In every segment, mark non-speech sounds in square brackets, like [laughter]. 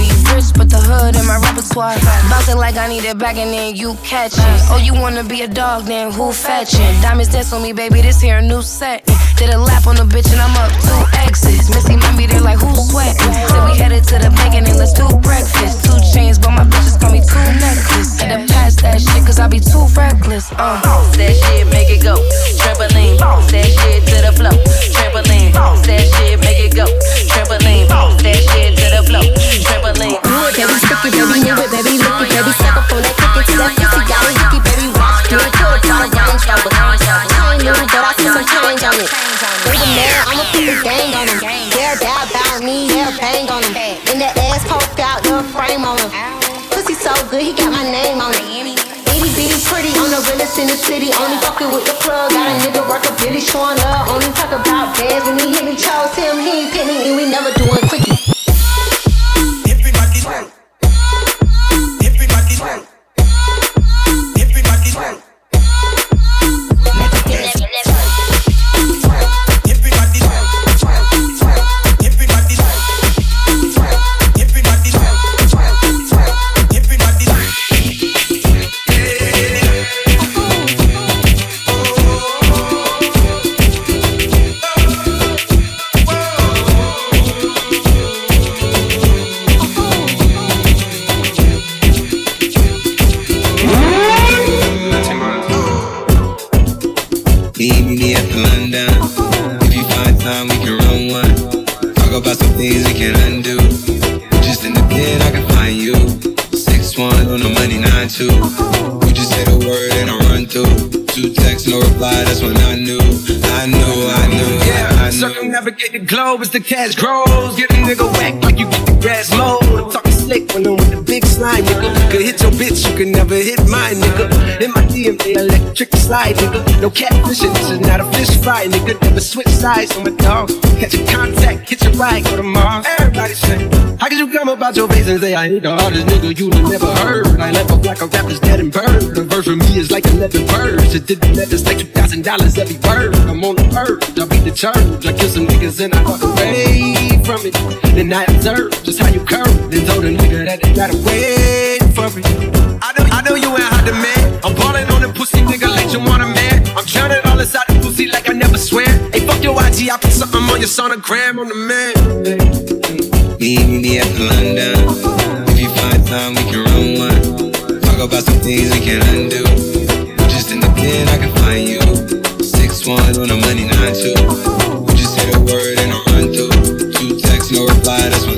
Be rich, but the hood in my repertoire. Bounce it like I need it back and then you catch it. Oh, you wanna be a dog, then who fetching? Diamonds dance on me, baby, this here a new set. Did a lap on the bitch and I'm up two exits. Missy might be there like who's sweating? Said we headed to the bank and then let's do breakfast. Two chains, but my bitches call me two necklaces. Had to pass that shit, cause I be too reckless. Uh. That shit, make it go. Trampoline, bounce that shit to the flow. Trampoline, bounce that shit, make it go. Trampoline, bounce that shit to the flow. Trampoline. Do it, baby, stick it, baby, move it, baby, lick it, baby, suck up on that ticket to that pussy, got it, hickey, baby. Do it to it, y'all, y'all ain't trouble. I ain't new, but I put some change on it. Man, I'ma put the gang on him. They're doubt about me, they're bang on him. And the ass poked out, the frame on him. Pussy so good, he got my name on it. Itty bitty pretty, on the realest in the city. Only fucking with the plug, got a nigga work a Billy showing love. Only talk about bands when he hit me, chose him, he ain't me, and we never doing quickie. Navigate the globe as the cash grows. Get a nigga whack like you get the grass mowed. Slick when I'm with the big slime, nigga. Could hit your bitch, you can never hit mine, nigga. In my DMA, electric slide, nigga. No catfishing, this is not a fish fry, nigga. Never switch sides on my dog. Catch a contact, hit your ride, go to Mars. Everybody say, How could you come about your face and say I ain't the hardest nigga you never heard? I left like a rapper's dead and bird. The verse for me is like 11 birds. It did the letters like $2,000 every word. I'm on the verge, I beat the church. I kill some niggas and I walk away from it. Then I observe just how you curve. Then told a nigga that they gotta wait for it. I know, I know you ain't hot man. I'm ballin' on the pussy nigga like you want a man. I'm drowning all inside the pussy like I never swear. Hey, fuck your IG, I put something on your sonogram on the man. Meet me at London. If you find time, we can run one. Talk about some things we can undo. Just in the pen, I can find you. Six one on the money nine two. We just say the word and I run through. Two texts, no no reply, that's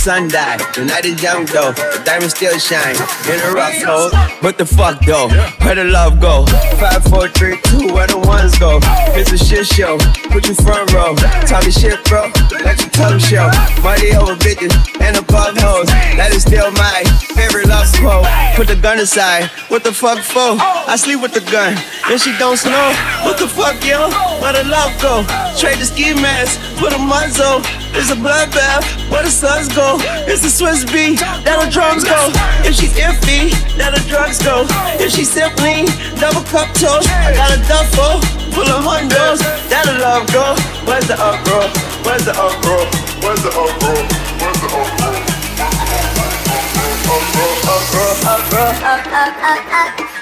sun died. The night is young though, the diamond still shine in a rough hole. What the fuck though? Where the love go? Five, four, three, two, where the ones go? It's a shit show. Put you front row. Me shit, bro. Let your tongue show. Money over bitches and above hoes. That is still my favorite love quote. Put the gun aside. What the fuck for? I sleep with the gun. And she don't snow. What the fuck, yo? Where the love go? Trade the ski mask. Put a muzzle. It's a bloodbath. Where the suns go? It's the Swiss beat. That the drums go. If she's iffy, that the drugs go. If she's simply double cup toast, I got a duffel full of hundos. That the love go. Where's the up, bro? Where's the up, bro? Where's the up, bro? Where's the up, bro?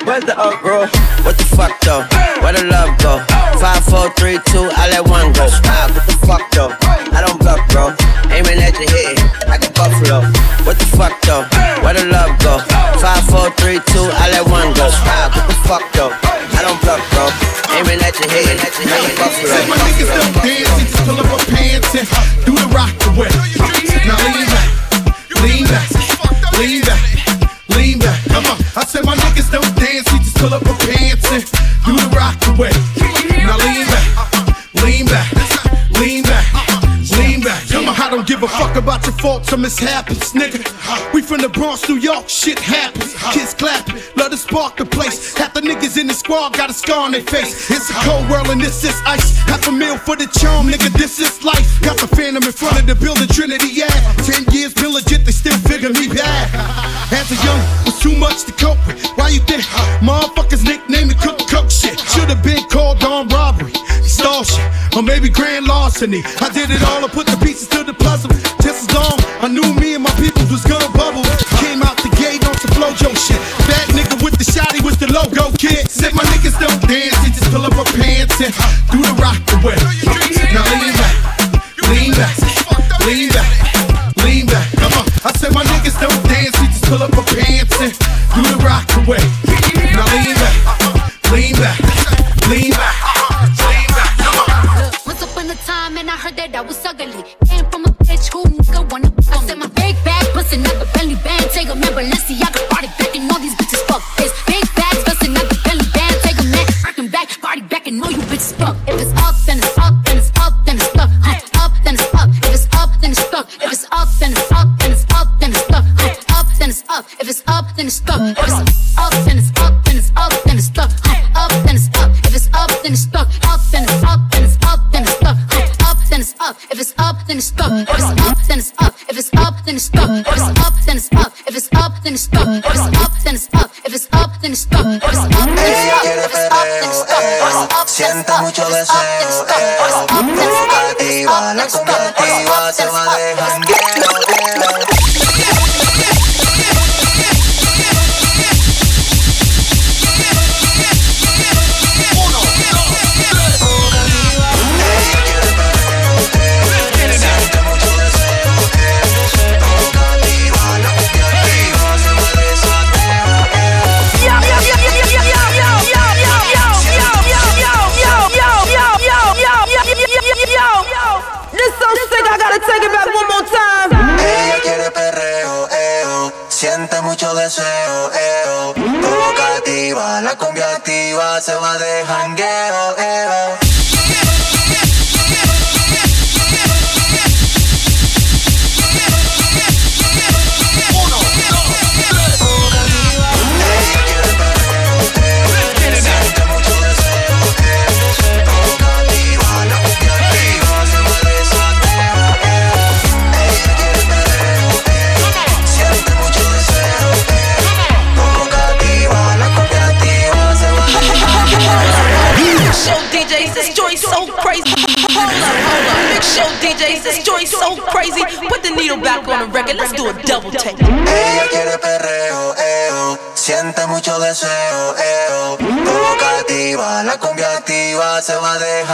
Where's the up, bro? What the fuck though? Where the love go? Five, four, three, two, I let one go. Smile, what the fuck though? I don't bluff, bro. Aiming at your head like a buffalo. What the fuck though? Where the love go? Five, four, three, two, I let one go. Smile, what the fuck though? I don't bluff, bro. Aiming at your head like a buffalo. My niggas don't dance, just pull up my pants and do the rock away. Now lean back, lean back, lean back, I said my niggas don't dance, we just pull up my pants and do the rock away. About your faults or mishaps, nigga. We from the Bronx, New York, shit happens. Kids clapping, love to spark the place. Half the niggas in the squad got a scar on their face. It's a cold world and this is ice. Half a meal for the charm, nigga, this is life. Got the phantom in front of the building, Trinity, yeah. Ten years been legit, they still figure me bad. As a young, was too much to cope with. Why you think motherfuckers nicknamed me Cook Cook shit? Should've been called on robbery, extortion, or maybe grand larceny. I did it all, and put the pieces to the puzzle. Long, I knew me and my people was gonna bubble. Came out the gate on some flojo shit. Bad nigga with the shotty with the logo kid. Said my niggas don't dance, they just pull up our pants and do the rock away. Now lean back, lean back, lean back, lean back. Come on, I said my niggas don't dance, we just pull up our pants and do the rock away. Now lean back, lean back, lean back. Lean back. Come on. Once upon a time, and I heard that I was ugly. Bitches fuck. If it's up, then it's up, then it's up, then it's stuck. Huh. Up, then it's up. If it's up, then it's stuck. If it's up, then it's up, then it's up, then it's stuck. Huh. Up, then it's up. If it's up, then it's stuck. If it's up, then it's up, then it's up, then it's stuck. Huh. Up, then it's up. If it's up, then it's stuck. Up, then it's up, then it's up, then it's stuck. Huh. Up, then it's up. If it's up, then it's stuck. If it's up, then it's up. If it's up, then it's stuck. If it's up, then it's up. If it's up, then it's stuck. If it's up, then it's up. If it's up, then it's stuck. If it's up, then it's stuck. sienta mucho deseo. Eh. Activa la combativa, se va de jangueo. Se va de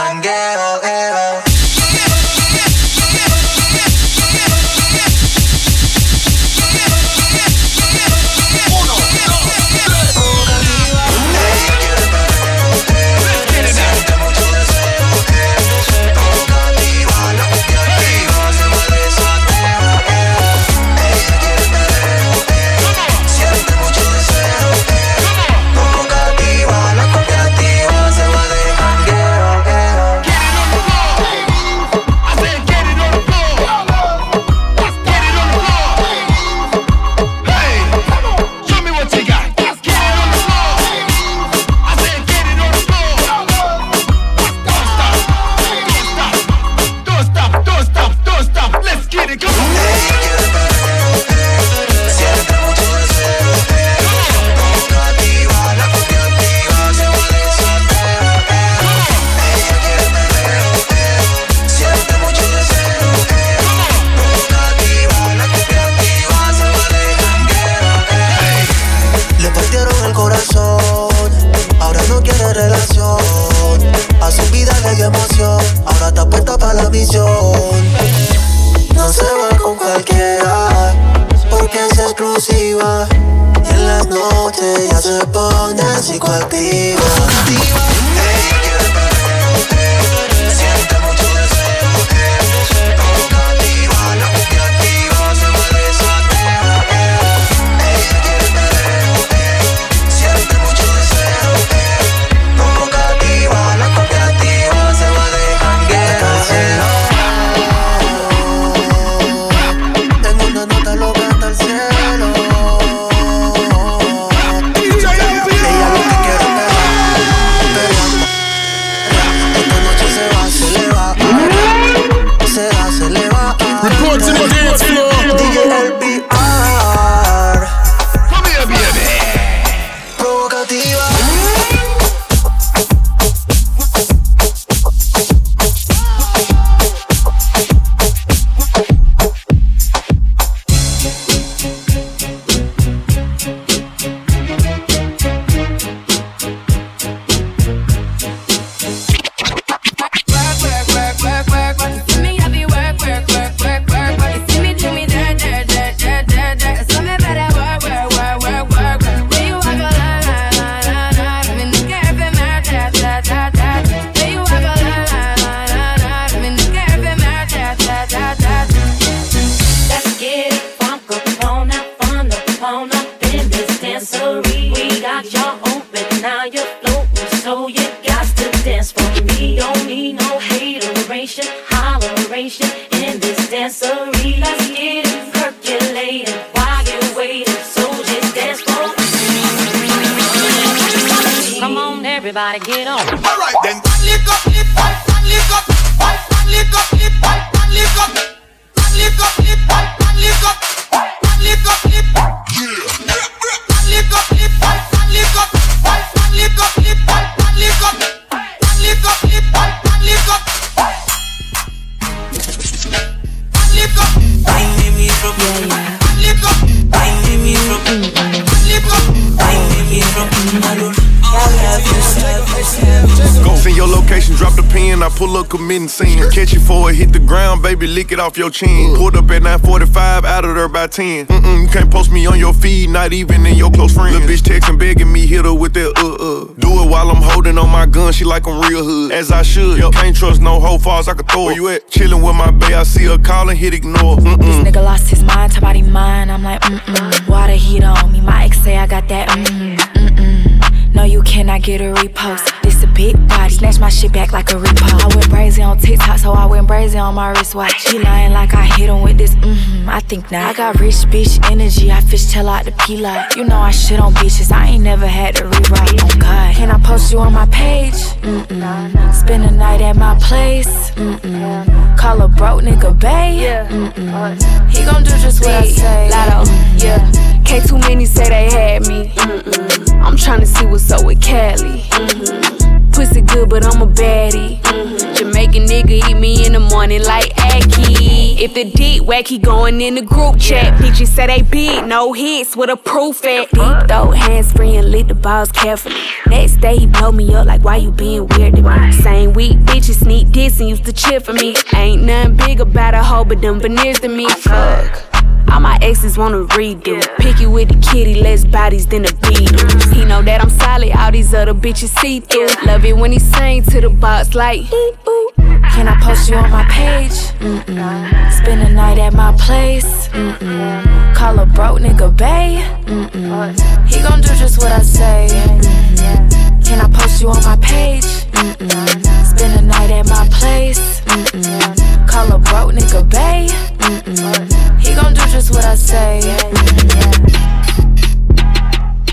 baby, lick it off your chin. Pulled up at 945, out of there by 10. Mm-mm, you can't post me on your feed, not even in your close friends. Little bitch texting, begging me, hit her with that uh uh. Do it while I'm holding on my gun, she like I'm real hood. As I should, yep. can't trust no hoe falls, I can throw Where you at? Chillin' with my bae, I see her calling, hit ignore. Mm-mm. This nigga lost his mind, top body mine. I'm like, mm-mm. Water heat on me, my ex say I got that, mm-mm. mm-mm. No, you cannot get a repost. This a big body, snatch my shit back like a repo. I went brazy on TikTok, so I went brazy on my wristwatch. He lying like I hit him with this, mm-hmm. I think not. I got rich bitch energy, I fish tell out the P lot. You know I shit on bitches, I ain't never had to rewrite. Oh God, can I post you on my page? Mm-mm. Spend a night at my place. Mm-mm. Call a broke nigga bae. Mm-mm. He gon' do just what I say. Lotto, yeah. K too many say they had me. Mm-mm. I'm tryna see what's up with Cali. Mm-hmm. Pussy good, but I'm a baddie. Mm-hmm. Jamaican nigga eat me in the morning like ackee. If the deep wacky going in the group chat, bitches say they big, no hits with a proof at. Deep throat, hands free and lit the balls carefully. Next day he blow me up like why you being weird to me. Same week, bitches sneak this and used to cheer for me. Ain't nothing big about a hoe but them veneers to me. Fuck. All my exes wanna redo. Picky with the kitty, less bodies than the Beatles. Mm. He know that I'm solid, all these other bitches see through. Love it when he sing to the box like, ooh. Can I post you on my page? Mm-mm. Spend a night at my place. Mm-mm. Call a broke nigga bae. Mm-mm. He gon' do just what I say. Mm-mm. Can I post you on my page? Mm-mm. Spend a night at my place. Mm-mm. Call a broke nigga bae. Mm-mm. He gon' do just what I say.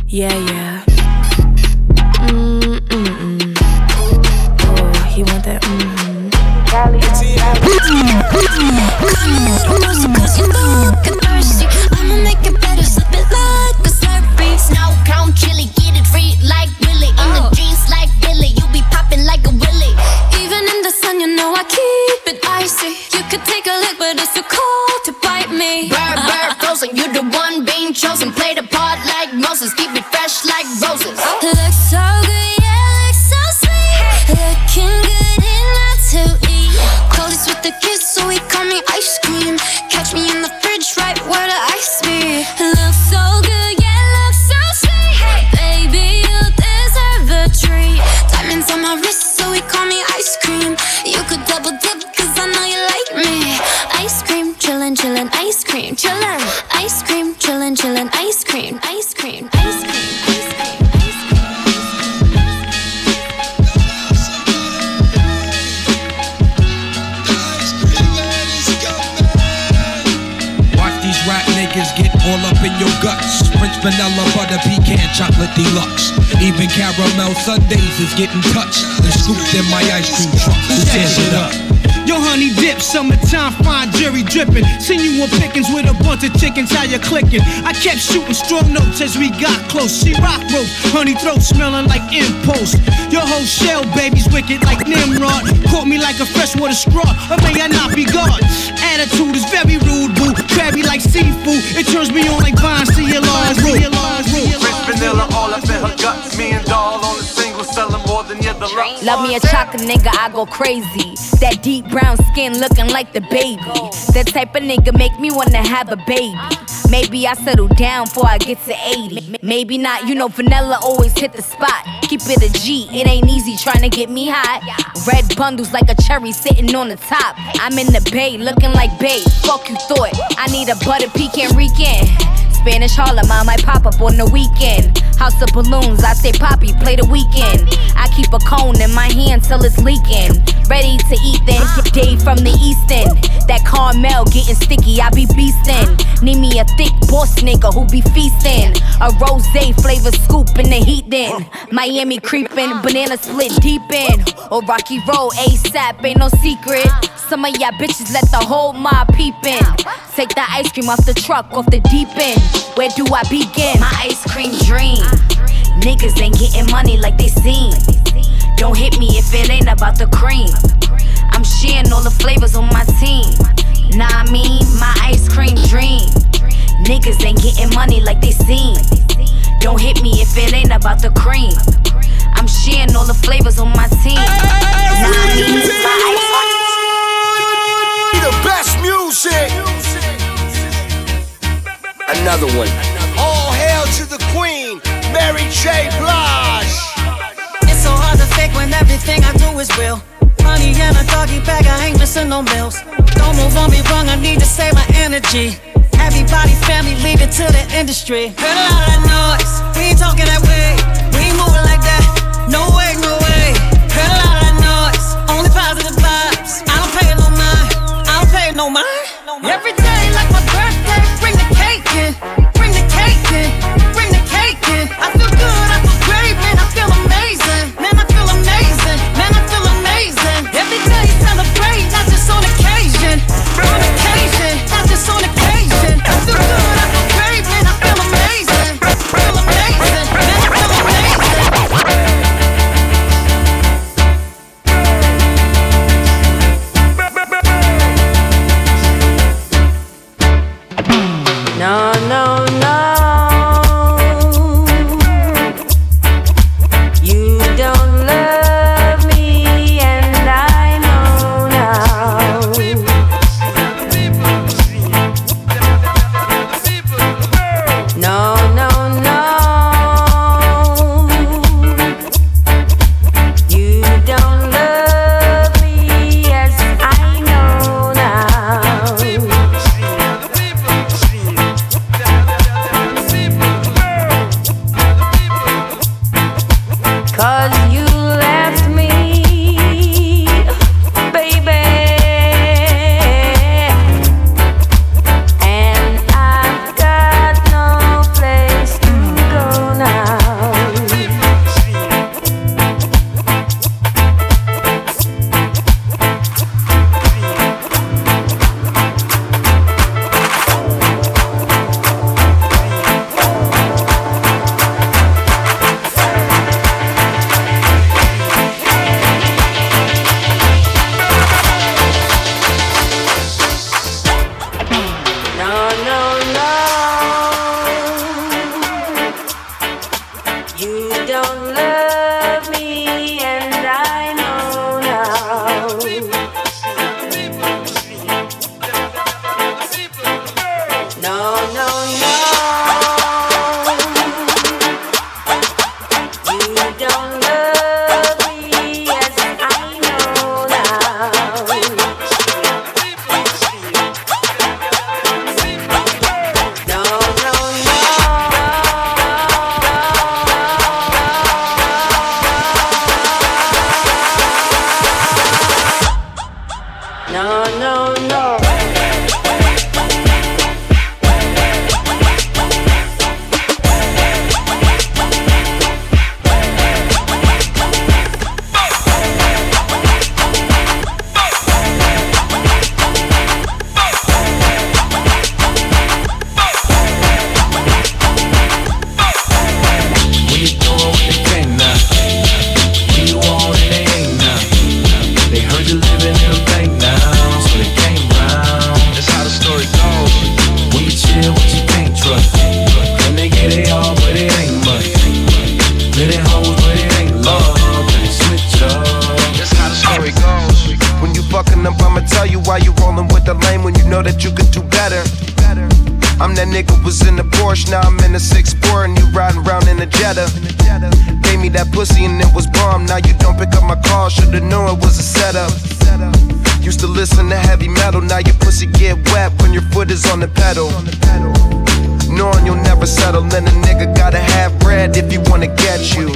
Yeah, yeah. Mm-mm-mm. Oh, he want that. Mm-hmm. I'ma make it better, slip it like a slurpee. Snow cone chili, get it free like. In the jeans like Billy, you be popping like a Willy. Even in the sun, you know I keep it icy. You could take a lick, but it's too cold to bite me. Bird, bird, frozen, you the one being chosen. Play the part like Moses, keep it fresh like roses. Looks so good, vanilla butter pecan chocolate deluxe. Even caramel sundaes is getting touched and scooped in my ice cream truck. Who it up? Yo, honey dip, summertime, fine jury dripping. Seen you on pickings with a bunch of chickens, how you clicking? I kept shooting strong notes as we got close. She rock rope, honey throat smelling like impulse. Your whole shell, baby's wicked like Nimrod. Caught me like a freshwater straw, or may I not be God? Attitude is very rude, boo. Crabby like seafood, it turns me on like Vine, see your your see your French vanilla all up in her guts. Me and doll on the single, selling more than your deluxe. Love me a chocolate nigga, I go crazy. That deep brown skin looking like the baby. That type of nigga make me wanna have a baby. Maybe I settle down before I get to 80. Maybe not, you know, vanilla always hit the spot. Keep it a G, it ain't easy trying to get me hot. Red bundles like a cherry sitting on the top. I'm in the bay looking like babe. Fuck you thought. I need a butter pecan weekend. Spanish Harlem, I might pop up on the weekend. House of balloons, I say Poppy, play the Weeknd. I keep a cone in my hand till it's leaking. Ready to eat then. Dave from the East End. That caramel getting sticky, I be beastin'. Need me a thick boss nigga who be feastin'. A rose flavor scoop in the heat then. Miami creepin', banana split deep in. Or Rocky Road ASAP, ain't no secret. Some of y'all bitches let the whole mob peep in. Take the ice cream off the truck, off the deep end. Where do I begin? My ice cream dream. Niggas ain't getting money like they seem. Don't hit me if it ain't about the cream. I'm sharing all the flavors on my team. Nah, I mean, my ice cream dream. Niggas ain't getting money like they seem. Don't hit me if it ain't about the cream. I'm sharing all the flavors on my team. Nah, I mean, my ice cream. The best music. Another one. All hail to the queen, Mary J. Blige. It's so hard to fake when everything I do is real. Honey and a doggy bag, I ain't missing no meals. Don't move on me wrong, I need to save my energy. Everybody, family, leave it to the industry. Heard a lot of noise, we ain't talking that way. We ain't moving like that. No way, no way. Heard a lot of noise, only positive vibes. I don't pay no mind, I don't pay no mind. Every day Jetta. Gave me that pussy and it was bomb. Now you don't pick up my call, should've known it was a setup. Used to listen to heavy metal, now your pussy get wet when your foot is on the pedal. Knowing you'll never settle, then a nigga gotta have bread if he wanna get you.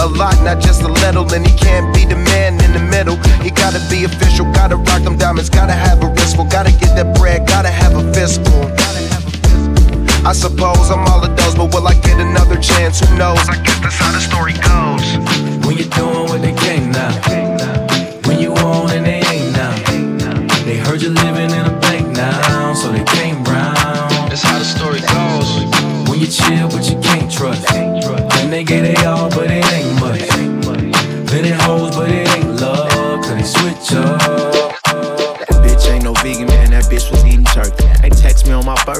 A lot, not just a little, and he can't be the man in the middle. He gotta be official, gotta rock them diamonds, gotta have a wristful, gotta get that bread, gotta have a fistful. I suppose I'm all of those, but will I get another chance? Who knows? I guess that's how the story goes. When you're doing what they can't now. When you on and they ain't now. They heard you living in a bank now, so they came round. That's how the story goes. When you chill, but you can't trust. When they get it all,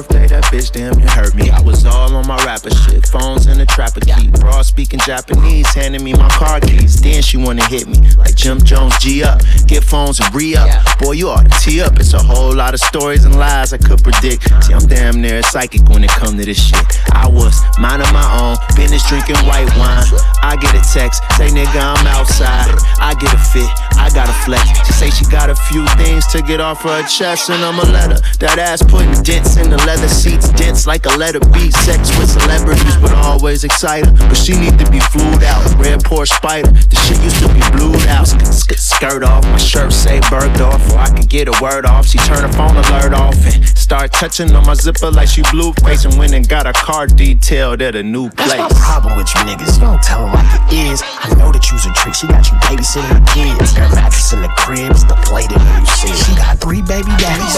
birthday. That bitch damn near hurt me. I was all on my rapper shit. Phones in the trapper keep. Broad speaking Japanese, handing me my car keys. Then she wanna hit me like Jim Jones, G up. Get phones and re up. Boy, you ought to tee up. It's a whole lot of stories and lies I could predict. See, I'm damn near a psychic when it come to this shit. I was minding my own, business drinking white wine. I get a text, say nigga I'm outside. I get a fit, I got a flex. She say she got a few things to get off her chest, and I'ma let her. That ass putting dents in the leather seats, dents like a letter B. Sex with celebrities, but always excited. But she need to be flued out. Red Porsche Spyder, the shit used to be blued out. Sk- sk- Skirt off, my shirt say Bergdorf, or I could get a word off. She turn her phone alert off and start touching on my zipper like she blue face, and went and got a car detailed at a new place. That's my problem with you niggas. You don't tell them like it is. I know that you's a trick. She got you babysitting her kids. Her mattress in the crib is deflated when you see it. She got three baby daddies.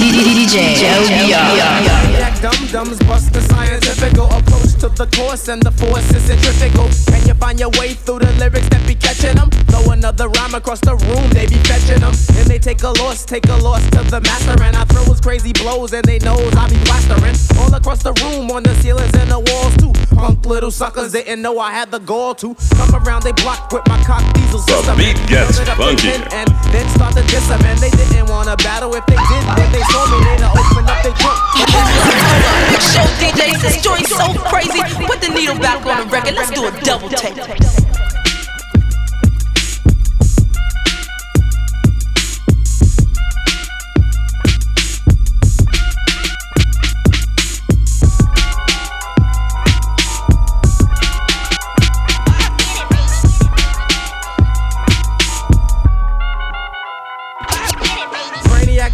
DJ Maniac dum dums bust the scientific approach to the course and the force is centrifugal. And you find your way through the lyrics that be catching them. Throw another rhyme across the room, they be fetching them. And they take a loss, take a loss to the master. And I throw his crazy blows and they knows I be plastering. All across the room, on the ceilings and the walls too. Punk little suckers didn't know I had the gall to come around. They block with my cock diesel The system. beat gets Turn it up funky. And then start to diss them. And they didn't wanna battle. If they did, then they saw me, they'd open up their trunk. Big show DJs, this joint's so crazy. Put the needle back on the record. Let's do a double take.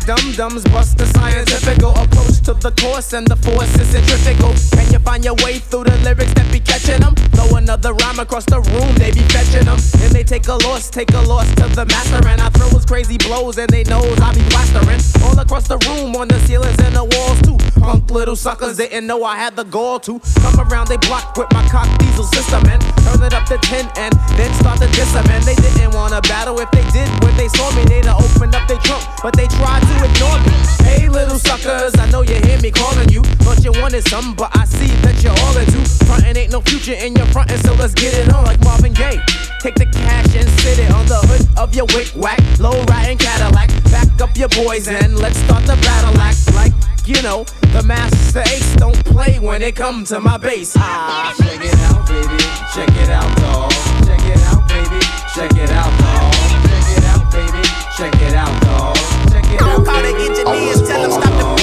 Brainiac dum dums bust the scientific approach to the course and the force is centrifugal. Can you find your way through the lyrics that be catching them? Throw another rhyme across the room, they be fetching them. And they take a loss, take a loss to the master. And I throw his crazy blows and they knows I be plastering. All across the room, on the ceilings and the walls too. Punk little suckers didn't know I had the gall to come around. They block with my cock diesel system and turn it up to 10 and then start to diss them. And they didn't wanna battle. If they did, when they saw me, they'd opened up their trunk. But they tried to ignore me. Hey, little suckers, I know you hear me calling you. Thought you wanted something, but I see that you're all into. Frontin' ain't no future in your frontin', so let's get it on like Marvin Gaye. Take the cash and sit it on the hood of your wick whack, low riding Cadillac. Back up your boys and let's start the battle act like. You know, the Masta Ace don't play when it comes to my bass. Ah, check it out, baby. Check it out, dog. Check it out, baby. Check it out, dog. Check it out, baby. Check it out, dog. Call the engineers, tell them stop the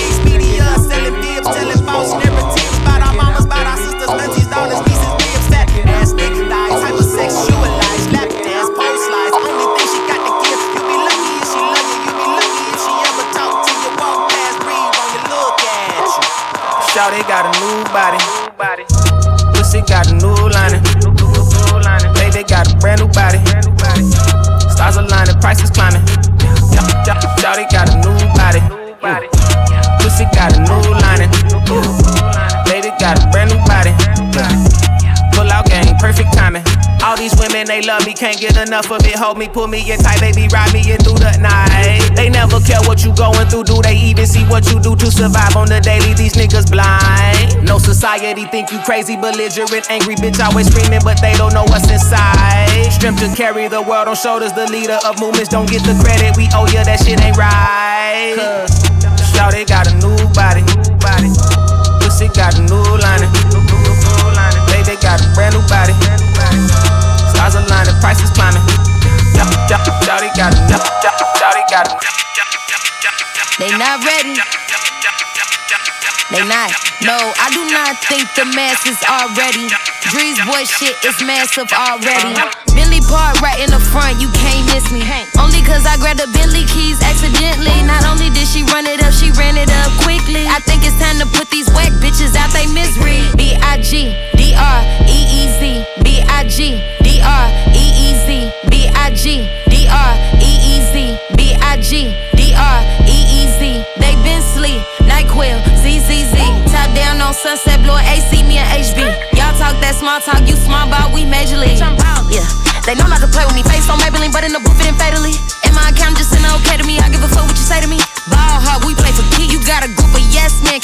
love me, can't get enough of it. Hold me, pull me in tight, baby, ride me in through the night. They never care what you going through, do they even see what you do to survive on the daily? These niggas blind. No society think you crazy, belligerent, angry bitch, always screaming, but they don't know what's inside. Strength to carry the world on shoulders, the leader of movements, don't get the credit. We owe you, that shit ain't right. Cause Shawty got a new body, pussy got a new lining. Baby got a brand new body. Stars aligning, prices climbing. Shawty got a, shawty got a. They not ready. They not. No, I do not think the masses are ready. Drees boy shit is massive already. Billy Park right in the front, you can't miss me. Only cause I grabbed the Bentley keys accidentally. Not only did she run it up, she ran it up quickly. I think it's time to put these whack bitches out they misery. B I G D R E E Z. B I G R E E Z. B I G D R E E Z. B I G D R E E Z. They been sleep, NyQuil, ZZZ. Top down on Sunset, blowing AC, me and HB. Y'all talk that small talk, you small ball, we major league. Yeah, they know not to play with me. Face on Maybelline, but in the booth it fatally. In my account just send okay to me. I give a fuck what you say to me. Ball hard, we play for key. You got a group of yes men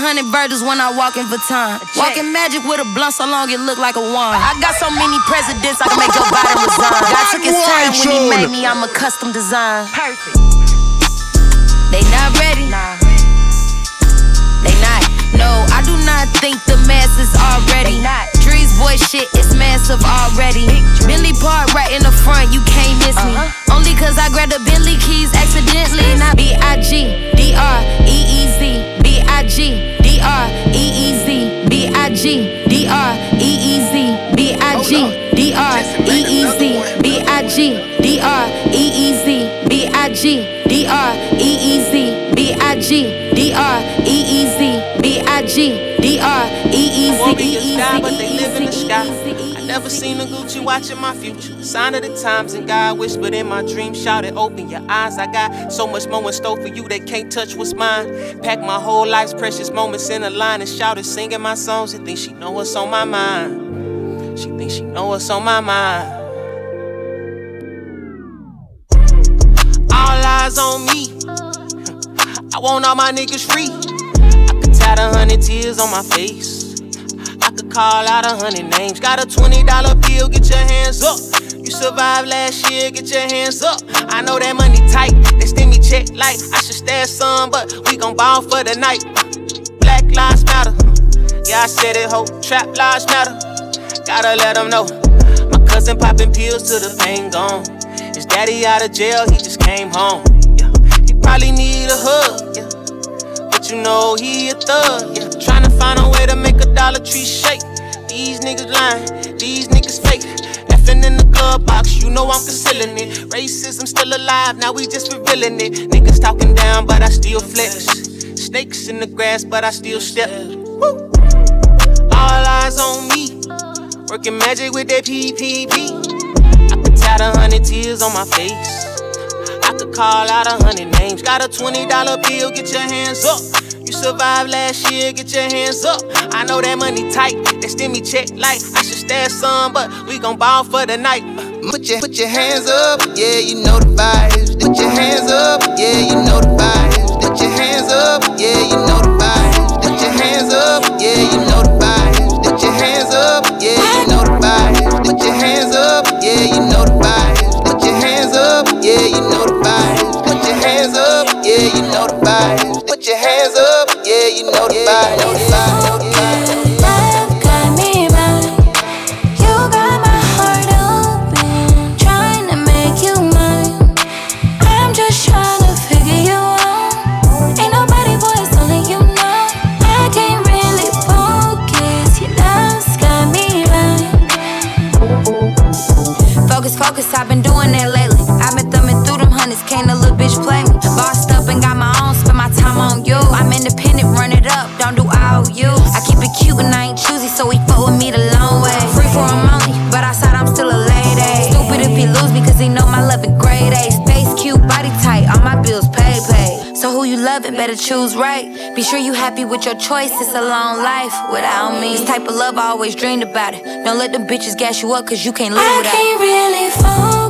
hundred burgers when I walk in Vuitton. Walking magic with a blunt so long it look like a wand. I got so many presidents I can make your body [laughs] resign. God took his time when he made me. I'm a custom design. Perfect. They not ready. Nah. They not. No, I do not think the masses are ready. Drees boy shit is massive already. Billy Park right in the front, you can't miss me. Only cause I grabbed the Billy keys accidentally. Not B I G D R E E Z. B I G D R E E Z. B I G D R E E Z. B I G D R E E Z. B I G D R E E Z. B I G D R E E Z. B I G D R E E Z. B I G D R E E Z. Won't be a never seen a Gucci watching my future. Sign of the times, and God whispered in my dream, shouted, Open your eyes. I got so much more in store for you, that can't touch what's mine. Pack my whole life's precious moments in a line and shouted, singing my songs. And think she know what's on my mind. She think she know what's on my mind. All eyes on me. I want all my niggas free. I could tie a hundred tears on my face. I could call out a hundred names. Got a twenty dollar bill, get your hands up. You survived last year, get your hands up. I know that money tight, they send me check like I should stash some, but we gon' ball for the night. Black lives matter. Yeah, I said it, ho. Trap lives matter. Gotta let them know. My cousin popping pills till the pain gone. His daddy out of jail, he just came home. Yeah, he probably need a hug. Yeah, you know he a thug. Yeah, trying to find a way to make a Dollar Tree shake. These niggas lying, these niggas fake. Effing in the glove box, you know I'm concealing it. Racism still alive, now we just revealing it. Niggas talking down, but I still flex. Snakes in the grass, but I still step. Woo. All eyes on me. Working magic with that PPP. I could tie a hundred tears on my face. Could call out a hundred names. Got a twenty dollar bill, get your hands up. You survived last year, get your hands up. I know that money tight, they send me check like I should stash some, but we gon' ball for the night. Put your, put your hands up, yeah, you know the vibes. Put your hands up, yeah, you know the vibes. Put your hands up, yeah, you know the vibes. Put your hands up, yeah, you know the vibes. Put your hands up, yeah, you know the vibes. Put your hands up, yeah, you know the vibes. Put your hands better choose right. Be sure you happy with your choice, it's a long life without me. This type of love I always dreamed about it. Don't let them bitches gas you up, cause you can't live I without can't really focus.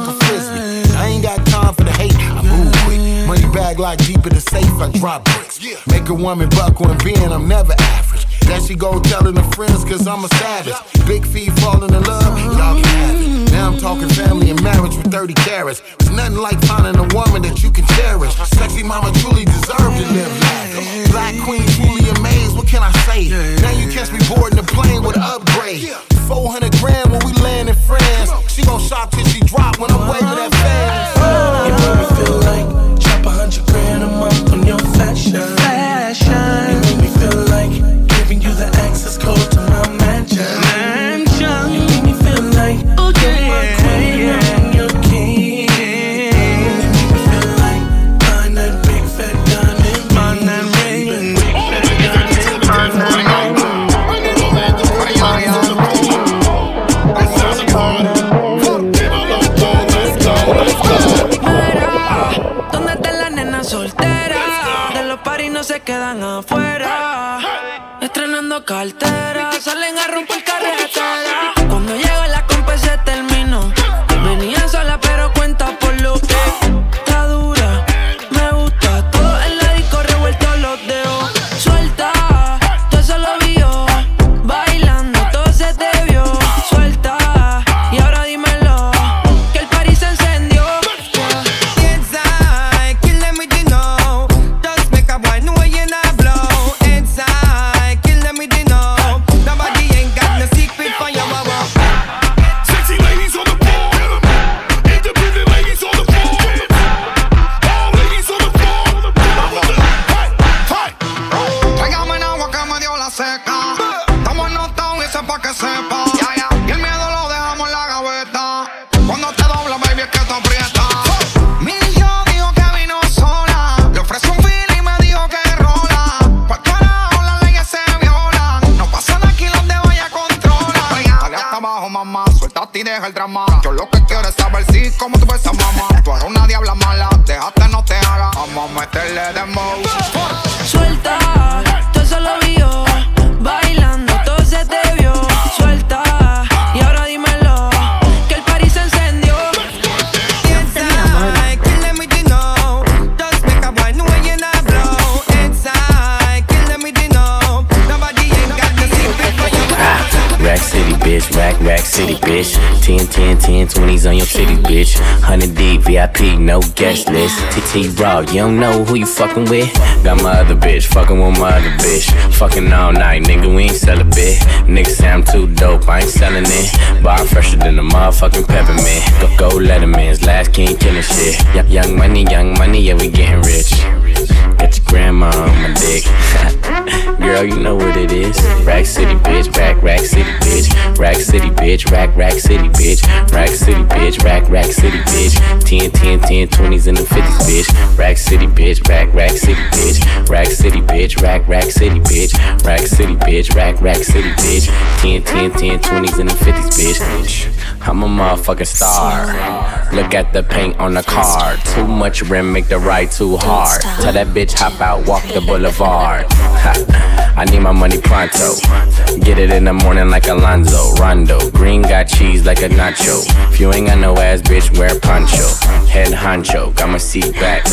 Like a frisbee. Bag like deep in the safe, I drop bricks. Make a woman buck when being, I'm never average. That she go telling her friends, cause I'm a savage. Big fee falling in love, y'all can have it. Now I'm talking family and marriage with 30 carats. It's nothing like finding a woman that you can cherish. Sexy mama truly deserve to live life. Black queen truly amazed, what can I say? Now you catch me boarding the plane with an upgrade. 400 grand when we land in France. She gon' shop till she drop when I'm waving that fast. El drama. 10, 10, 10, 20s on your city, bitch. 100 deep, VIP, no guest list. TT Raw, you don't know who you fucking with. Got my other bitch, fucking with my other bitch. Fucking all night, nigga, we ain't sell a bit. Niggas say I'm too dope, I ain't selling it. But I'm fresher than a motherfucking peppermint. Go, go Letterman's, last king killing shit. Young, young money, young money, yeah, we getting rich. Grandma on my dick. [laughs] Girl, you know what it is. Rack City, bitch. Rack, rack city, bitch. Rack City, bitch. Rack, rack city, bitch. Rack City, bitch. Rack, rack city, bitch. 10, 10, 10, 20s and the 50s, bitch. Rack City, bitch. Rack, rack city, bitch. Rack City, bitch. Rack, rack city, bitch. Rack City, bitch. Rack, rack city, bitch. 10, 10, 10, 20s and the 50s, bitch. I'm a motherfucking star. Look at the paint on the car. Too much rim, make the ride too hard. Tell that bitch hop out, walk the boulevard. Ha, I need my money pronto. Get it in the morning like Alonzo. Rondo. Green got cheese like a nacho. If you ain't got no ass, bitch, wear a poncho. Head honcho, got my seat back.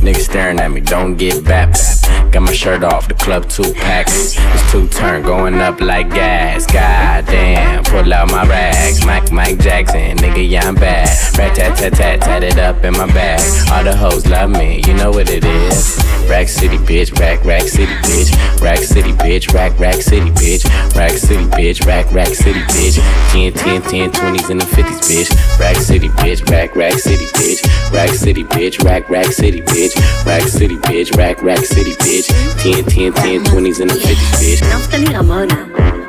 Niggas staring at me, don't get bapped. Got my shirt off, the club two packs. It's two turn going up like gas. God damn, pull out my rags. Mike, Mike Jackson, nigga, yeah, I'm bad. Rat tat tat tat, tat it up in my bag. All the hoes love me, you know what it is. Rack City, bitch, rack, rack city, bitch. Rack City, bitch, rack, rack city, bitch. Rack City, bitch, rack, rack city, bitch. 10, 10, 10, 20s and the 50s, bitch. Rack City, bitch, rack, rack city, bitch. Rack City, bitch, rack, rack city, bitch. Rack City, bitch, rack, rack city, bitch. 10, 10, 10, 20s and the 50s, bitch.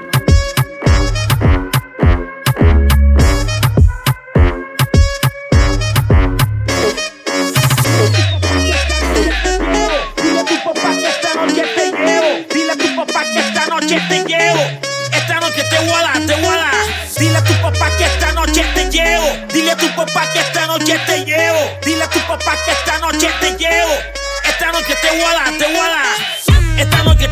Te voy a dar, te voy. Esta noche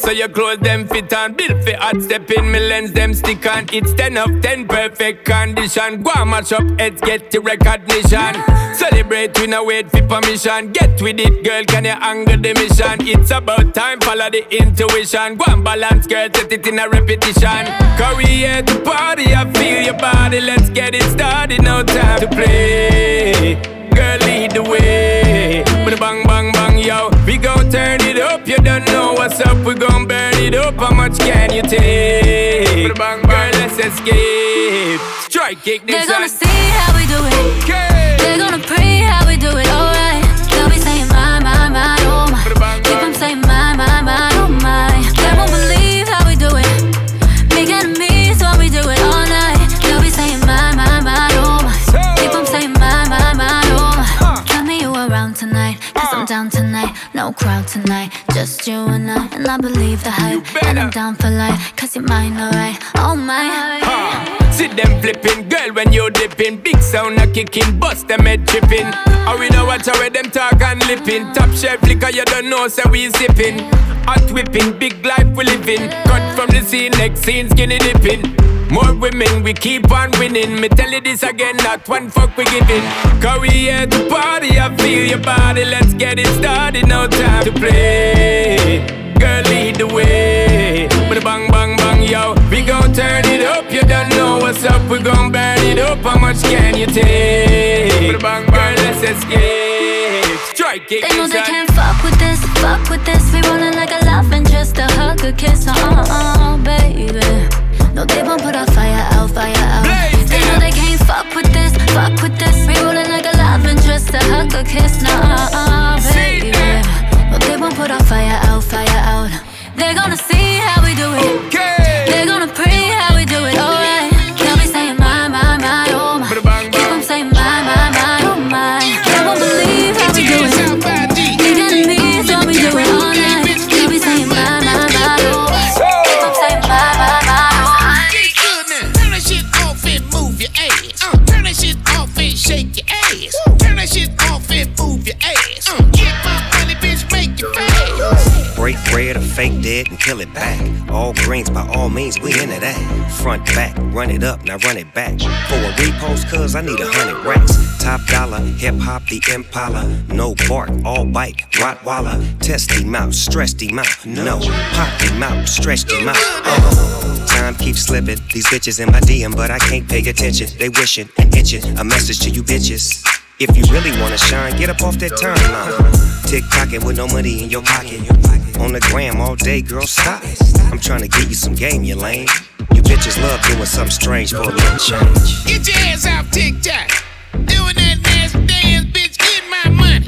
so your clothes them fit on. Built for hot step in, me lens them stick on. It's 10 of 10 perfect condition. Go and match up heads, get the recognition. Celebrate, we no wait for permission. Get with it, girl, can you angle the mission? It's about time, follow the intuition. Go and balance, girl, set it in a repetition. Here to party, I feel your body. Let's get it started, no time to play. Girl, lead the way. A bang, bang, bang, yo. We gon' turn don't know what's up. We gon' burn it up. How much can you take? With a bang, bang, let's escape. Strike kick They're gonna one. see how we do it. They're gonna pray how we do it. Alright. They'll be saying my, my, my, oh my. Keep on saying my, my, my, oh my. They won't believe how we do it. Make enemies when we do it all night. They'll be saying my, my, my, oh my. Keep on saying my, my, my, oh my. Tell me you around tonight. Cause I'm down tonight. No crowd tonight. Just you and I. And I believe the hype. And I'm down for life. Cause you're mine, alright. Oh my. See them flipping, girl, when you dipping. Big sound a kicking, bust them head tripping. Or we don't watch how them talk and lipping. Top shelf liquor, you don't know, so we sipping. Hot whipping, big life we living. Cut from the scene, next scene, skinny dipping. More women, we keep on winning. Me tell you this again, not one fuck we giving. Cause we here to party, I feel your body. Let's get it started, no time to play. Girl, lead the way. A bang, bang, bang, yo. We gon' turn it up, you don't know what's up. We gon' burn it up, how much can you take? A bang, bang, let's escape. Strike it, They know they can't fuck with this, fuck with this. We rollin' like a love and just a hug, a kiss, uh uh, uh baby. No, they won't put our fire out, fire out. They know they can't fuck with this, fuck with this. We rollin' like a love just a hug, a kiss, nah, uh uh, baby. No, they won't put our fire out, fire out. They're gonna see how we do it. They're gonna pray means, we into that. Front back, run it up, now run it back. For a repost, cuz I need a hundred racks. Top dollar, hip hop, the impala. No bark, all bite, Rottweiler. Test him out, stress him out. No, pop him out, stretch him out. Uh-huh. Time keeps slipping. These bitches in my DM, but I can't pay attention. They wishing and itching. A message to you bitches. If you really wanna shine, get up off that timeline. Tick tocking with no money in your pocket. On the gram all day, girl, stop. I'm trying to get you some game, you lame. You bitches love doing something strange for a little change. Get your ass off TikTok. Doing that nasty dance, bitch. Get my money.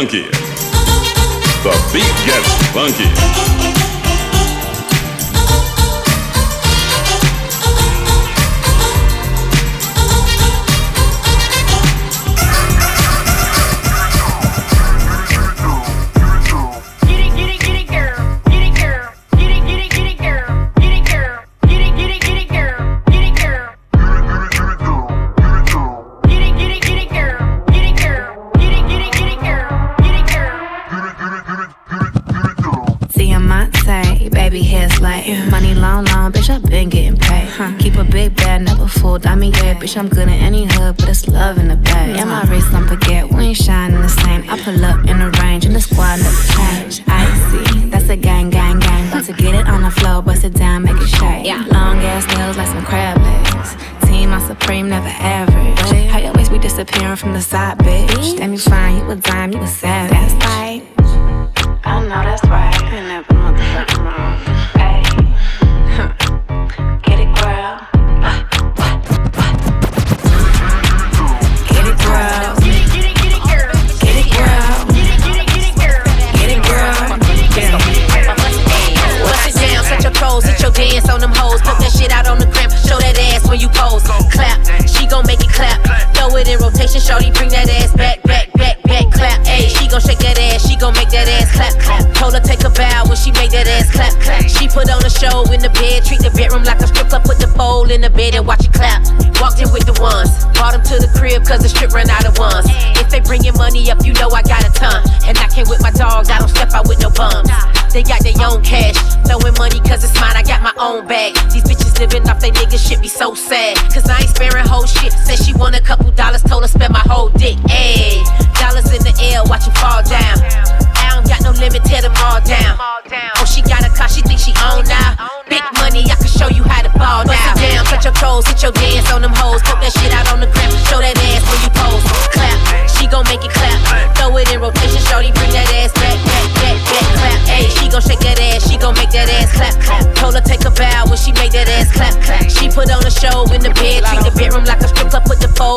Funky. The beat gets funky. Huh. Keep a big bag, never fooled. I mean, yeah, bitch, I'm good in any hood, but it's love in the bag. And my race, don't forget, we ain't shining the same. I pull up in the range, and the squad never change. Icy, that's a gang, gang, gang. About to get it on the floor, bust it down, make it shake. Yeah. Long ass nails like some crab legs. Team, I'm supreme, never average. How your waist be disappearing from the side, bitch? Damn, you fine, so sad.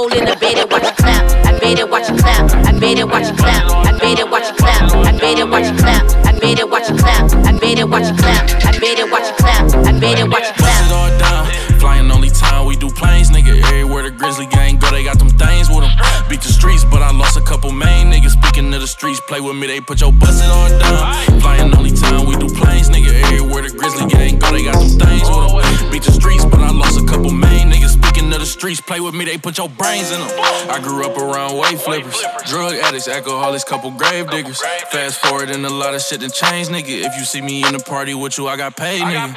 The in the bed and watch it clap. I made it watch it clap. I made it watch it clap. I made it watch it clap. I made it watch it clap. I made it watch it clap. I made it watch it clap. I made it watch it clap. I made it watch it clap. it all down. Flying only time we do planes, nigga. Everywhere the Grizzly gang go, they got them things with them. Beat the streets, but I lost a couple main niggas. Speaking of the streets, play with me, they put your bust it all down. Flying only time we do planes, nigga. Everywhere the Grizzly gang go, they got them things with them. Beat the streets, but streets, play with me, they put your brains in them. I grew up around weight flippers, drug addicts, alcoholics, couple grave diggers. Fast forward and a lot of shit done changed, nigga. If you see me in the party with you, I got paid, nigga.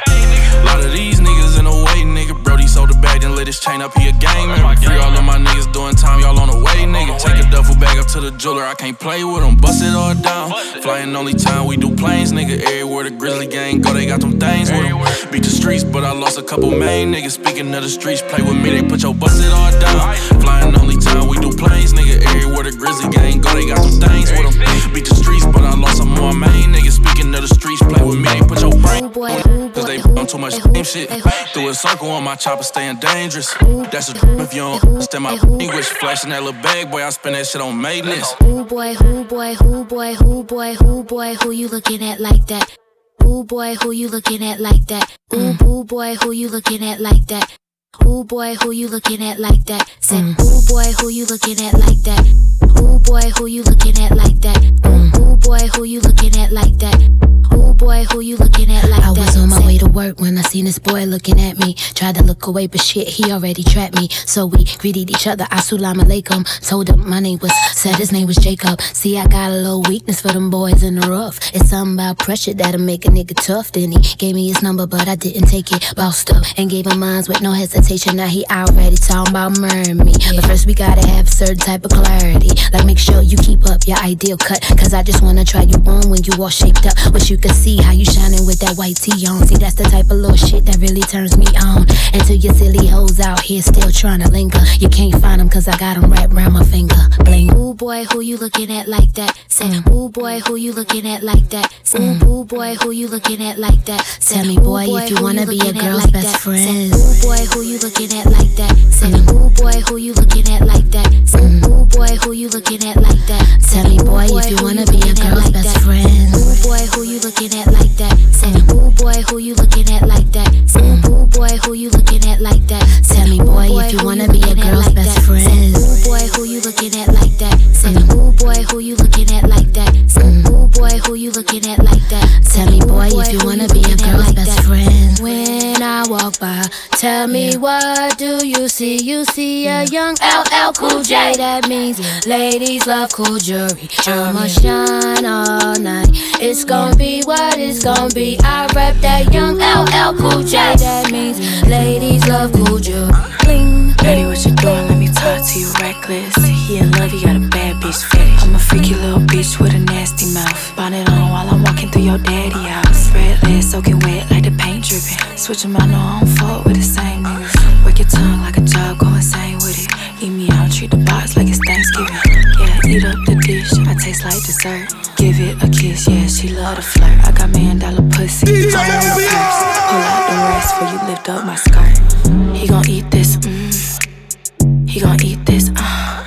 A lot of these niggas in the way, nigga. Brody sold the and lit his chain up, he a gamer. Free all of my niggas doing time, y'all on the way, nigga. Take a duffel bag up to the jeweler, I can't play with them. Bust it all down. Flying only time we do planes, nigga. Everywhere the Grizzly gang go, they got them things with them. Beat the streets, but I lost a couple main niggas. Speaking of the streets, play with me, they put your bust it all down. Flying only time we do planes, nigga. Everywhere the Grizzly gang go, they got them things with them. Beat the streets, but I lost some more main niggas. Speaking of the streets, play with me, they put your brain. Oh, Cause they on too much same shit. Threw a circle on my chopper, staying dangerous. That's a if you don't understand my English. Flashing that little bag, boy, I spend that shit on maintenance. Ooh boy, who boy, who boy, who boy, who boy, who you looking at like that? Ooh boy, who you looking at like that? Ooh, ooh boy, who you looking at like that? Ooh boy, who you looking at like that? Said, mm. ooh boy, who you looking at like that? Ooh boy, who you looking at like that? Ooh, ooh boy, who you looking at like that? Ooh boy, who you looking at like I that? I was on my way to work when I seen this boy looking at me. Tried to look away, but shit, he already trapped me. So we greeted each other. Assalamu alaikum. Told him my name was, said his name was Jacob. See, I got a little weakness for them boys in the rough. It's something about pressure that'll make a nigga tough. Then he gave me his number, but I didn't take it. Bossed up and gave him mines with no hesitation. Now he already talking about murdering me. But first we gotta have a certain type of clarity. Like make sure you keep up your ideal cut. Cause I just wanna try you on when you all shaped up. Wish you could see how you shining with that white tee on. See, that's the type of little shit that really turns me on. Until your silly hoes out here still trying to linger. You can't find them cause I got them wrapped around my finger. Bling. Ooh boy, who you looking at like that? Say, mm. ooh boy, who you looking at like that? Say, mm. ooh boy, who you looking at like that? Tell me, boy, if you wanna be a girl's best friend. Ooh boy, who you looking at like that? Say, ooh boy, who you looking at like that? Say, ooh boy, who you looking at like that? Tell me, boy, if you wanna be a girl's best friend. Boy, who you looking at like that? Say, ooh boy, who you looking at like that? Say, ooh boy, who you looking at like that? Tell me, boy, if you wanna be a girl's best friend. Ooh boy, who you looking at like that? Say, ooh boy, who you looking at like that? Say, mm-hmm. ooh boy, who you looking at like that? Tell me, boy, if you wanna be a girl's best friend. When I walk by, tell me what do you see? You see a young LL Cool J. That means ladies love cool jewelry. I'ma shine all night. It's gonna be what it's gonna be. I rep that young LL Cool J. That means ladies love cool jewelry. Bling. What you doing? Let me talk to you reckless. He in love, you got a bad bitch fetish. I'm a freaky little bitch with a nasty mouth. Bonnet on while I'm walking through your daddy house. Red legs soaking wet like the paint dripping. Switch 'em out, no, I don't fuck with the same niggas. Work your tongue like a job, go insane with it. Eat me out, treat the box like it's Thanksgiving. Yeah, eat up the dish, I taste like dessert. Give it a kiss, yeah, she love to flirt. I got million dollar pussy, in the. Pull out the rest before you lift up my skirt. He gon' eat this, mm. He gon' eat this, uh.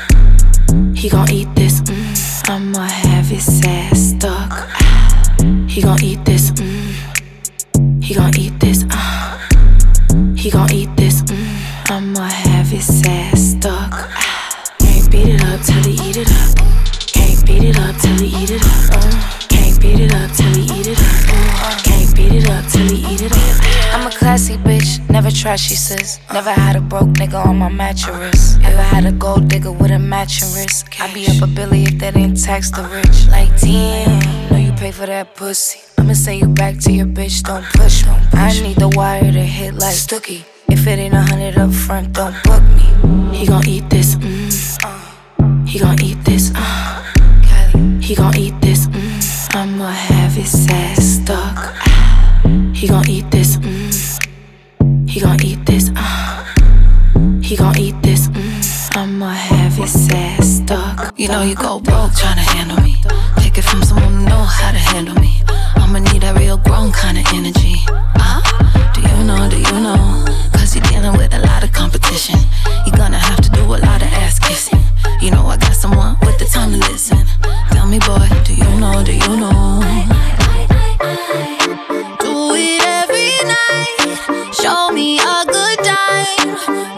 He gon' eat this, mm. I'ma have his ass stuck. He gon' eat this, mm. He gon' eat this, uh. He gon' eat this, mm. I'ma have his ass she says. Never had a broke nigga on my mattress. Ever had a gold digger with a matching wrist. I be up a billy if that ain't tax the rich. Like, damn, know you pay for that pussy. I'ma send you back to your bitch, don't push me. I need the wire to hit like Stookie. If it ain't a hundred up front, don't book me. He gon' eat this, mm. He gon' eat this, uh. He gon' eat this, mm. I'ma have his ass stuck. He gon' eat. He gon' eat this, uh. He gon' eat this, mm. I'ma have his ass stuck. You know you go broke tryna handle me. Take it from someone who know how to handle me. I'ma need that real grown kind of energy. Uh, do you know, do you know? Cause you're dealing with a lot of competition. You're gonna have to do a lot of ass kissing. You know I got someone with the time to listen. Tell me, boy, do you know, do you know? Uh,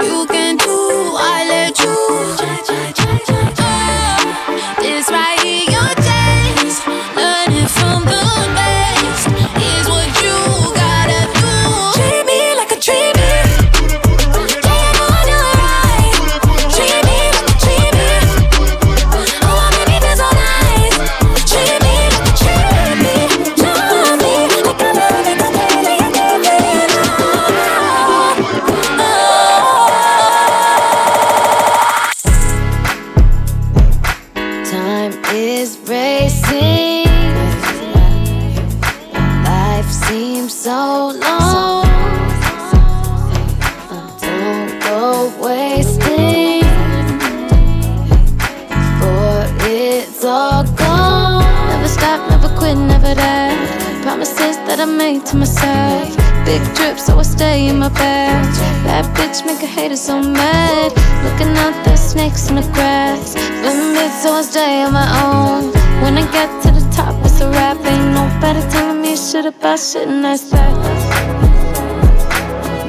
I to myself. Big drip, so I stay in my bag. Bad bitch, make a hater so mad. Looking out the snakes in the grass. Bit, so I stay on my own. When I get to the top, it's a rap. Ain't nobody telling me shit about shit, and that's that.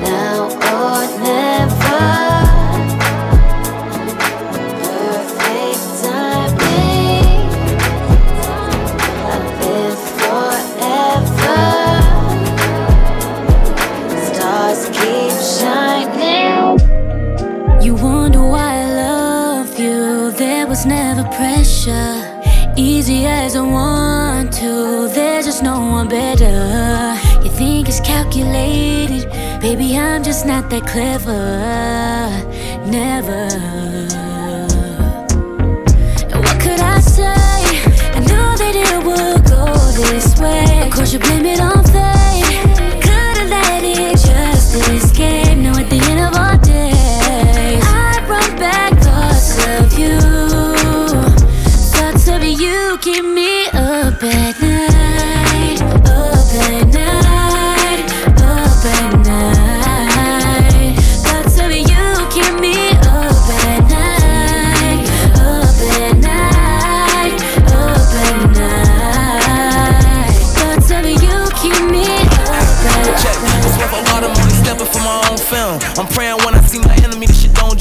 Now or pressure. Easy as I want to. There's just no one better. You think it's calculated. Baby, I'm just not that clever. Never. What could I say? I knew that it would go this way. Of course, you blame it on fate. Could've let it just escape. Now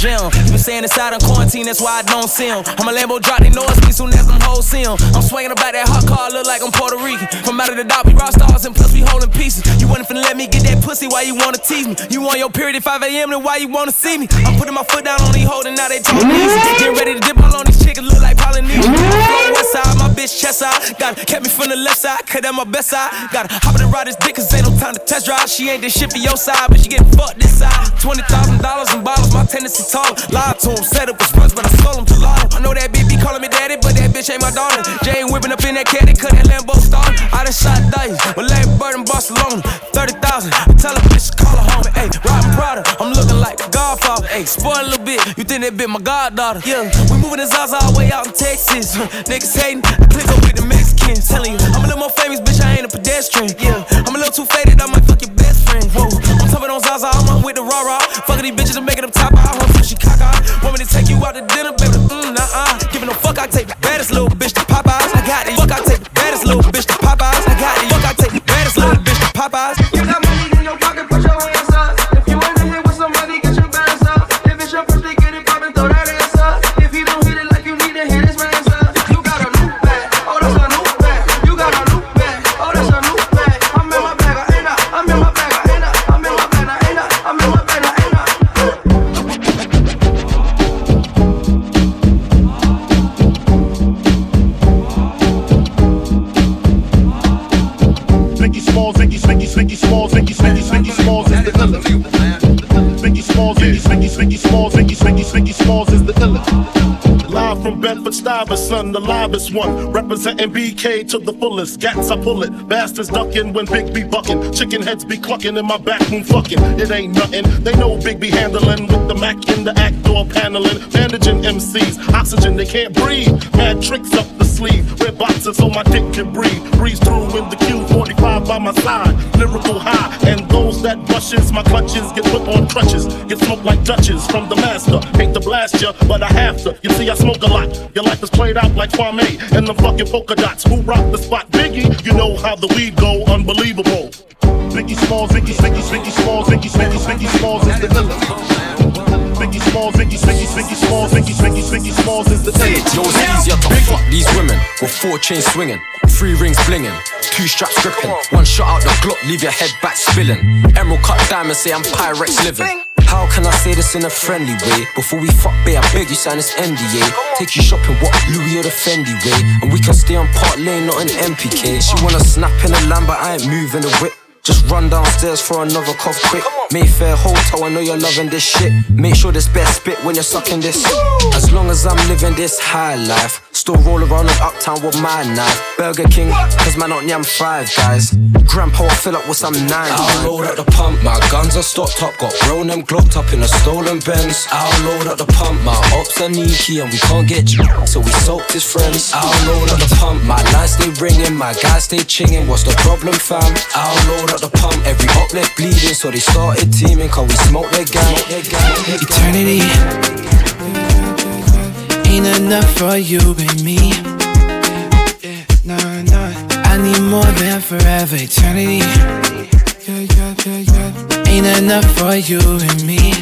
You been saying inside on quarantine, that's why I don't see him. I'm a Lambo drop, they know it's me soon as them hoes see him. I'm swinging about that hot car, look like I'm Puerto Rican. From out of the dot, we rock stars and plus we holding pieces. You wasn't finna let me get that pussy, why you wanna tease me? You on your period at 5 a.m., then why you wanna see me? I'm putting my foot down on these holding, now they talking easy. Chest side. Got kept me from the left side, cut at my best side. Gotta hop in and ride this dick, cause ain't no time to test drive. She ain't this shit for your side, but she getting fucked this side. $20,000 in bottles, my tendency tall. Lied to him, set up a sponge, but I sold him to lotto. I know that bitch be calling me daddy, but that bitch ain't my daughter. Jay whipping up in that caddy, cut that Lambo star. I done shot dice, with Larry Bird in Barcelona. 30,000, tell a bitch to call her home. Ayy, Robin Prada, I'm looking like godfather. Ayy, spoil a little bit, you think that bitch my goddaughter. Yeah, we moving the Zaza all the way out in Texas. [laughs] Niggas hating, click up with the Mexicans. Telling you, I'm a little more famous, bitch, I ain't a pedestrian. Yeah, I'm a little too faded, I might fuck your best friend. Whoa, I'm tougher on Zaza, I'm up with the rah rah. Fucking these bitches and making them top out. She cock out. Want me to take you out to dinner, baby? Mm, nah, uh. Giving no fuck, I take the baddest little bitch to Popeyes. I got it. Fuck, I take the baddest little bitch to Popeyes. I got it. Fuck, I take the baddest little bitch to Popeyes. You got Biggie, Smalls is the illest. Biggie Smalls, Biggie, Biggie, Biggie Smalls, Biggie, Biggie, Biggie Smalls is the illest. Live from Bedford Stuyvesant, the livest one. Representing BK to the fullest. Gats, I pull it. Bastards ducking when Big B bucking. Chicken heads be clucking in my back room fucking. It ain't nothing. They know Big B handling with the Mac in the act door paneling. Bandaging MCs. Oxygen, they can't breathe. Mad tricks up the sleeve. Wear boxes so my dick can breathe. Breeze through in the Q45 by my side. Lyrical high. And those that brushes my clutches get put on crutches. Get smoked like Dutches from the master. Hate to blast ya, but I have to. You see, I smoke a lot. Your life is played out like Kwame and the fucking polka dots. Who rock the spot? Biggie, you know how the weed go. Unbelievable. Biggie Smalls, Biggie, Biggie, Biggie Smalls, Biggie, Biggie, Biggie Smalls is the illest. Biggie Smalls, Biggie, Biggie, Biggie Smalls, Biggie, Biggie, Biggie Smalls is the illest. Yo, it's easier to fuck these women with four chains swinging, three rings blinging, two straps gripping, one shot out the Glock, leave your head back spilling. Emerald cut diamond, say I'm Pyrex living. How can I say this in a friendly way? Before we fuck, babe, I beg you sign this NDA. Take you shopping, what Louis or the Fendi way? And we can stay on Park Lane, not in MPK. She wanna snap in a lamb, but I ain't moving the whip. Just run downstairs for another cough quick. Mayfair Hotel, I know you're loving this shit. Make sure this best spit when you're sucking this. As long as I'm living this high life, still roll around in uptown with my knife. Burger King, cause man not yam five guys. Grandpa, I fill up with some nine. I'll load at the pump, my guns are stocked up. Got grown them glocked up in a stolen Benz. I'll load at the pump, my ops are sneaky and we can't get you. So we soaked his friends. I'll load at the pump, my lines stay ringing, my guys stay chinging. What's the problem, fam? I'll load at the pump, every up left bleeding. So they started teaming, cause we smoke their gang. Eternity ain't enough for you and me. No, no. I need more than forever. Eternity ain't enough for you and me.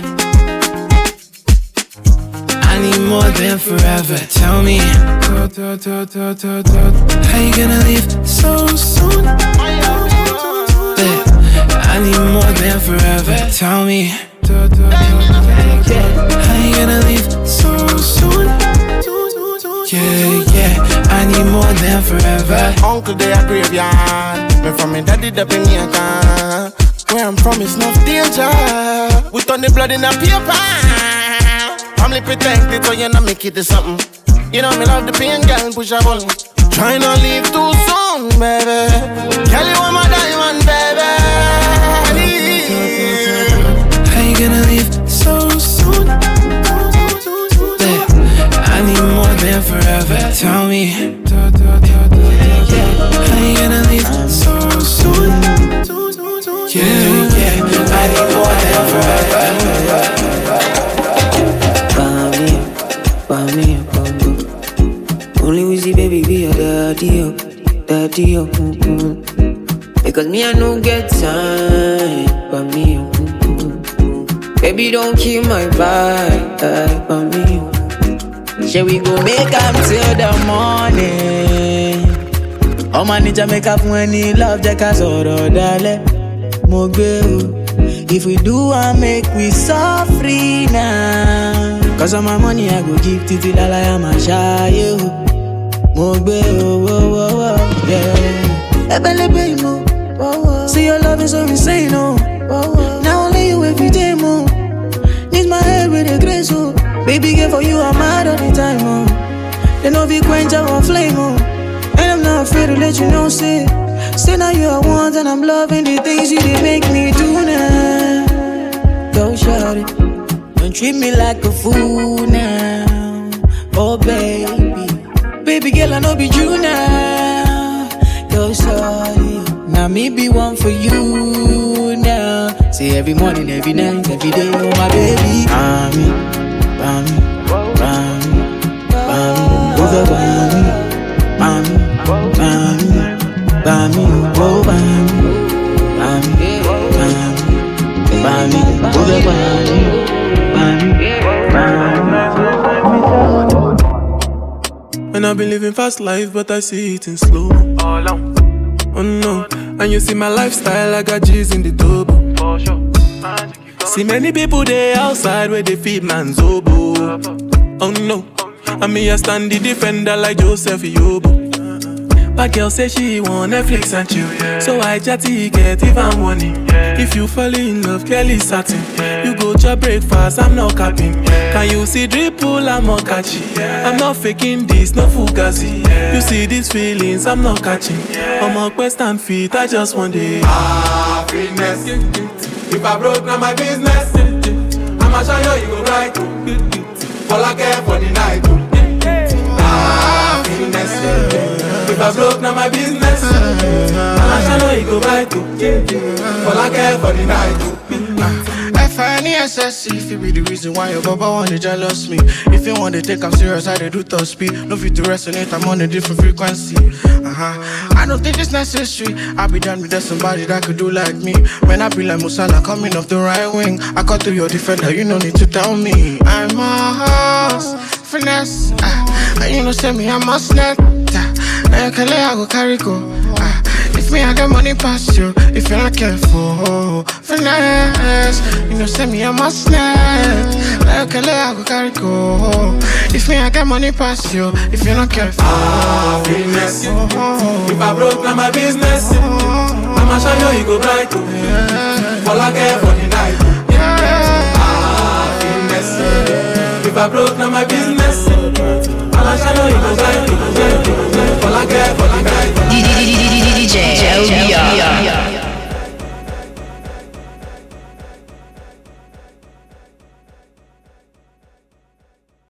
I need more than forever. Tell me, how you gonna leave so soon? I need more than forever. Tell me, how you gonna leave so soon? Yeah, yeah, I need more than forever. Uncle, they a graveyard. Me from me daddy, the Jamaica. Where I'm from is not danger. We turn the blood in a paper. Family protect it, so you know make it to something. You know me love the pain, girl, push a button. Try not leave too soon, baby. Girl, you want my die, forever. Tell me. How you gonna leave so soon? Yeah, yeah, I need more than forever. Bami, bami, bami. Only we see baby be your daddy, oh, daddy, oh. mm-mm. Because me I no get time, but me, mm-mm. baby don't kill my vibe, but me. oh. Shall we go make up till the morning? Ọmọ níjà make up when he love jẹ́ ká sọ̀rọ̀ dalẹ̀. Mo gbé o. If we do am make we suffer now. Cause all my money I go give títí lálàyé máa ṣáyé o. Mo gbé o, wo, yeah. Ẹbẹ̀lẹ́bẹ̀ ìmọ̀. See your love is so insane, oh. Now only you every day, more. Need my head with a grace, oh. Baby, girl, for you, I'm mad all the time, oh. They know we quench our flame, oh. And I'm not afraid to let you know, say. Say now you are one, and I'm loving the things you did make me do now. Go, shorty. Don't treat me like a fool now. Oh, baby. Baby, girl, I know be true now. Go, shorty. Now me be one for you now. Say every morning, every night, every day, oh my baby. Mommy, mommy, mommy, mommy, over mommy, mommy, mommy, mommy, oh mommy, mommy, mommy, mommy, over mommy, And I've been living fast life, but I see it in slow. Oh no, and you see my lifestyle, I got G's in the double. See many people there outside where they feed man's oboe. Oh no, I me I stand the defender like Joseph Yobo. But girl say she want Netflix and chill, so I chatty get even money. If you fall in love, Kelly satin. You go to breakfast, I'm not capping. Can you see dripple, I'm not catchy. I'm not faking this, no fugazi. You see these feelings, I'm not catching. I'm a quest and feet, I just want it. Happiness. If I broke, now my business. I'ma show you, you go right. Fall I care for the night. Ah, Happiness. If I broke, now my business. I'ma show you, you go right. Fall I care for the night. F-I-N-E-S-S if it be the reason why your baba wanna jealous me. If you want to take I'm serious, I they do top speed. No fit to resonate, I'm on a different frequency. Uh-huh. I don't think it's necessary. I be done with that somebody that could do like me. When I be like Musala coming off the right wing, I cut through your defender, you no need to tell me. I'm a horse, finesse. Uh, and you know, send me, I'm a snap. Now you can lay, I go carry go. If me, I got money past you. If you're not careful, finesse. You know, send me, I'm a snap. Now you can lay, I go carry go. If me, I got money past you. If you're not careful, ah, Happiness. Oh. If I broke, now my business. I'ma show you, you go bright. Fall I care for the night. Happiness. Ah, if I broke, now my business. I'ma show you, you go bright. Fall I care for the night. DJ LBR.